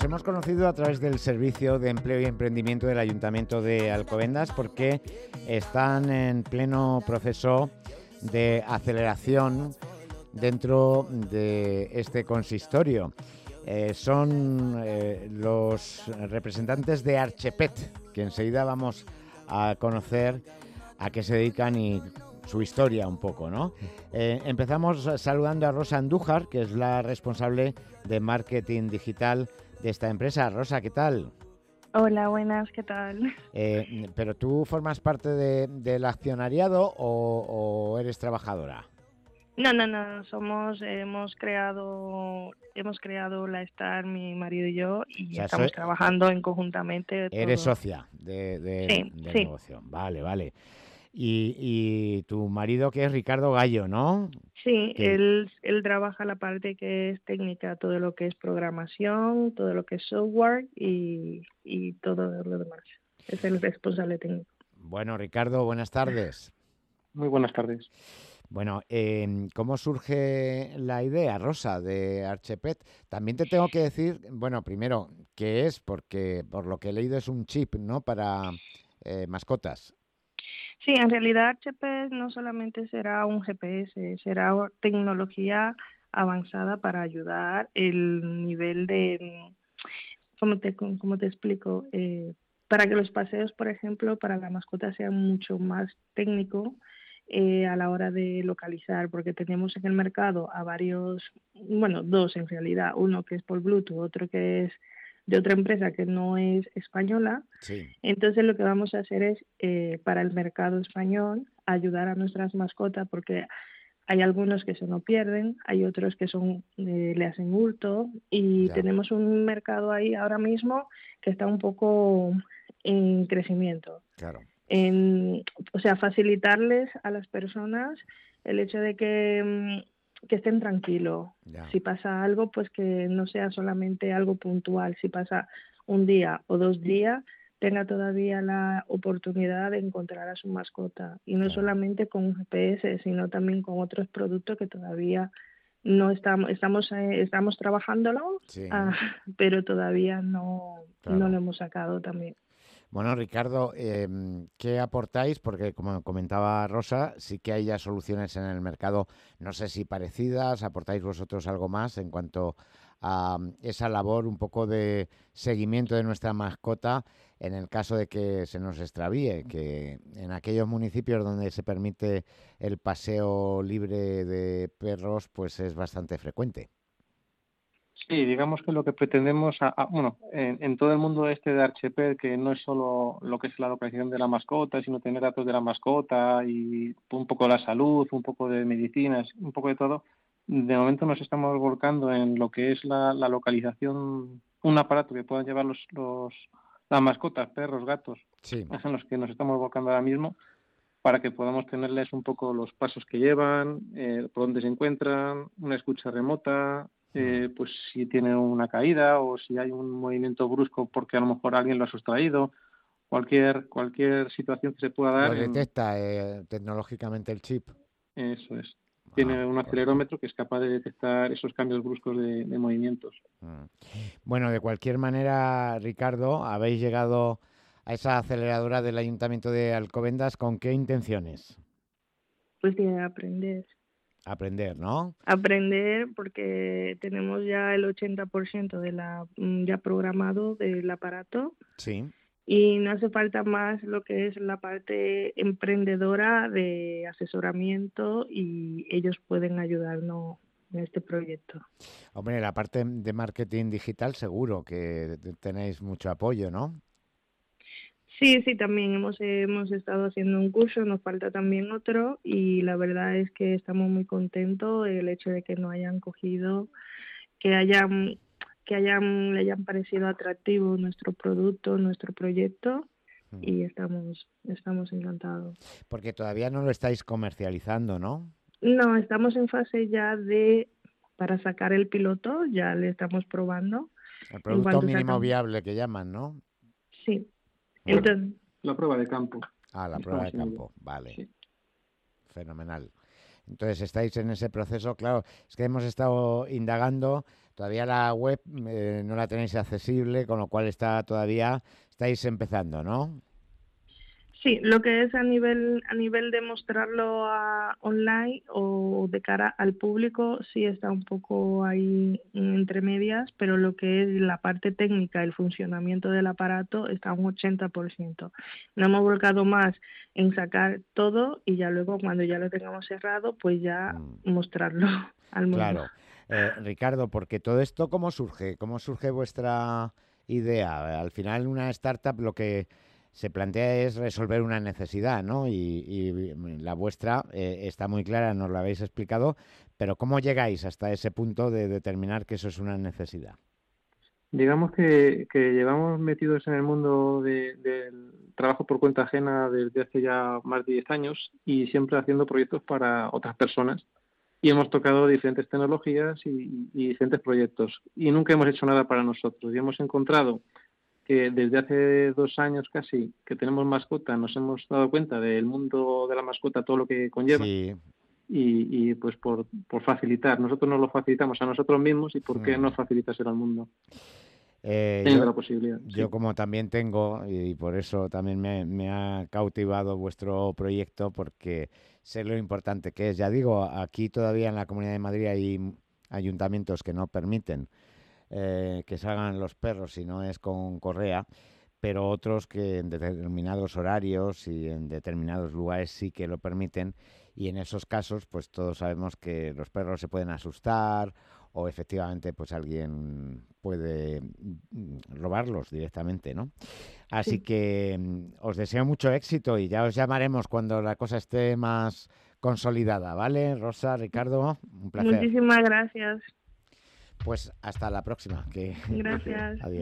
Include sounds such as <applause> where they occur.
os hemos conocido a través del Servicio de Empleo y Emprendimiento del Ayuntamiento de Alcobendas porque están en pleno proceso de aceleración dentro de este consistorio. Eh, son eh, los representantes de Archepet, que enseguida vamos a conocer a qué se dedican y su historia un poco, ¿no? Eh, empezamos saludando a Rosa Andújar, que es la responsable de marketing digital de esta empresa. Rosa, ¿qué tal? Hola, buenas, ¿qué tal? ¿Pero tú formas parte del accionariado o eres trabajadora? No, no, no, somos, hemos creado, hemos creado la Star, mi marido y yo, y estamos trabajando en conjuntamente. Eres socia de, del negocio, vale, vale. Y, tu marido que es Ricardo Gallo, ¿no? Sí, él, él trabaja la parte que es técnica, todo lo que es programación, todo lo que es software y, y todo lo demás. Es el responsable técnico. Bueno, Ricardo, buenas tardes. Muy buenas tardes. Bueno, em, ¿cómo surge la idea, Rosa, de Archepet? También te tengo que decir, bueno, primero, ¿qué es? Porque por lo que he leído es un chip, ¿no? Para eh, mascotas. Sí, en realidad Archepet no solamente será un GPS, será tecnología avanzada para ayudar el nivel de, ¿cómo te, cómo te explico? Eh, para que los paseos, por ejemplo, para la mascota sean mucho más técnico eh, a la hora de localizar, porque tenemos en el mercado a varios, bueno, dos en realidad, uno que es por Bluetooth, otro que es de otra empresa que no es española. Entonces lo que vamos a hacer es, eh, para el mercado español, ayudar a nuestras mascotas, porque hay algunos que se no pierden, hay otros que son eh, le hacen hurto y tenemos un mercado ahí ahora mismo que está un poco en crecimiento. Claro en, o sea, facilitarles a las personas el hecho de que, mm, que estén tranquilos. Si pasa algo, pues que no sea solamente algo puntual. Si pasa un día o dos días, tenga todavía la oportunidad de encontrar a su mascota. Y no solamente con GPS, sino también con otros productos que todavía no estamos estamos eh, estamos trabajándolo ah, pero todavía no no lo hemos sacado también bueno, Ricardo, em, ¿qué aportáis? Porque como comentaba Rosa, sí que hay ya soluciones en el mercado, no sé si parecidas, ¿aportáis vosotros algo más en cuanto a mm, esa labor un poco de seguimiento de nuestra mascota en el caso de que se nos extravíe, que en aquellos municipios donde se permite el paseo libre de perros, pues es bastante frecuente? Sí, digamos que lo que pretendemos, bueno, en, todo el mundo este de Archepel, que no es solo lo que es la localización de la mascota, sino tener datos de la mascota y un poco la salud, un poco de medicinas, un poco de todo, de momento nos estamos volcando en lo que es la, localización, un aparato que puedan llevar los, los las mascotas, perros, gatos, sí. <laughs> en los que nos estamos volcando ahora mismo, para que podamos tenerles un poco los pasos que llevan, eh, por dónde se encuentran, una escucha remota, eh, pues si tiene una caída o si hay un movimiento brusco porque a lo mejor alguien lo ha sustraído, cualquier cualquier situación que se pueda dar. Lo detecta eh, tecnológicamente el chip. Eso es. Tiene un acelerómetro que es capaz de detectar esos cambios bruscos de, movimientos. Mm. Bueno, de cualquier manera, Ricardo, habéis llegado a esa aceleradora del Ayuntamiento de Alcobendas, ¿con qué intenciones? Pues de aprender. Aprender, ¿no? Aprender porque tenemos ya el 80% de la mm, ya programado del aparato. Sí. Y no hace falta más lo que es la parte emprendedora de asesoramiento y ellos pueden ayudarnos en este proyecto. Hombre, la parte de marketing digital seguro que tenéis mucho apoyo, ¿no? Sí, sí, también hemos, hemos estado haciendo un curso, nos falta también otro y la verdad es que estamos muy contentos el hecho de que nos hayan cogido, que hayan que hayan le hayan parecido atractivo nuestro producto, nuestro proyecto mm. y estamos estamos encantados. Porque todavía no lo estáis comercializando, ¿no? No, estamos en fase ya de para sacar el piloto, ya le estamos probando. El producto mínimo viable que llaman, ¿no? Sí la prueba de campo. Ah, la prueba de campo, vale. Fenomenal. Entonces estáis en ese proceso, claro, es que hemos estado indagando, todavía la web eh, no la tenéis accesible, con lo cual está todavía, estáis empezando, ¿no? Sí, lo que es a nivel a nivel de mostrarlo a, online o de cara al público sí está un poco ahí entre medias, pero lo que es la parte técnica, el funcionamiento del aparato está un 80%. No hemos volcado más en sacar todo y ya luego cuando ya lo tengamos cerrado, pues ya mm. mostrarlo <laughs> al mundo. Claro. Eh, Ricardo, porque todo esto, ¿cómo surge? ¿Cómo surge vuestra idea? Al final una startup lo que se plantea es resolver una necesidad, ¿no? Y, la vuestra eh, está muy clara, nos lo habéis explicado, pero ¿cómo llegáis hasta ese punto de determinar que eso es una necesidad? Digamos que, llevamos metidos en el mundo del trabajo por cuenta ajena desde hace ya más de 10 años y siempre haciendo proyectos para otras personas. Y hemos tocado diferentes tecnologías y diferentes proyectos. Y nunca hemos hecho nada para nosotros. Y hemos encontrado que desde hace dos años casi que tenemos mascota nos hemos dado cuenta del mundo de la mascota, todo lo que conlleva. Y, pues por, facilitar, nosotros nos lo facilitamos a nosotros mismos y por qué mm. no facilitárselo al mundo. Eh, yo, la posibilidad. Yo como también tengo, y por eso también me, me, ha cautivado vuestro proyecto, porque sé lo importante que es. Ya digo, aquí todavía en la Comunidad de Madrid hay ayuntamientos que no permiten eh, que salgan los perros si no es con correa, pero otros que en determinados horarios y en determinados lugares sí que lo permiten y en esos casos pues todos sabemos que los perros se pueden asustar o efectivamente pues alguien puede mm, robarlos directamente, ¿no? Así que mm, os deseo mucho éxito y ya os llamaremos cuando la cosa esté más consolidada, ¿vale? Rosa, Ricardo, un placer. Muchísimas gracias. Pues hasta la próxima. Que... <laughs> Gracias. Adiós.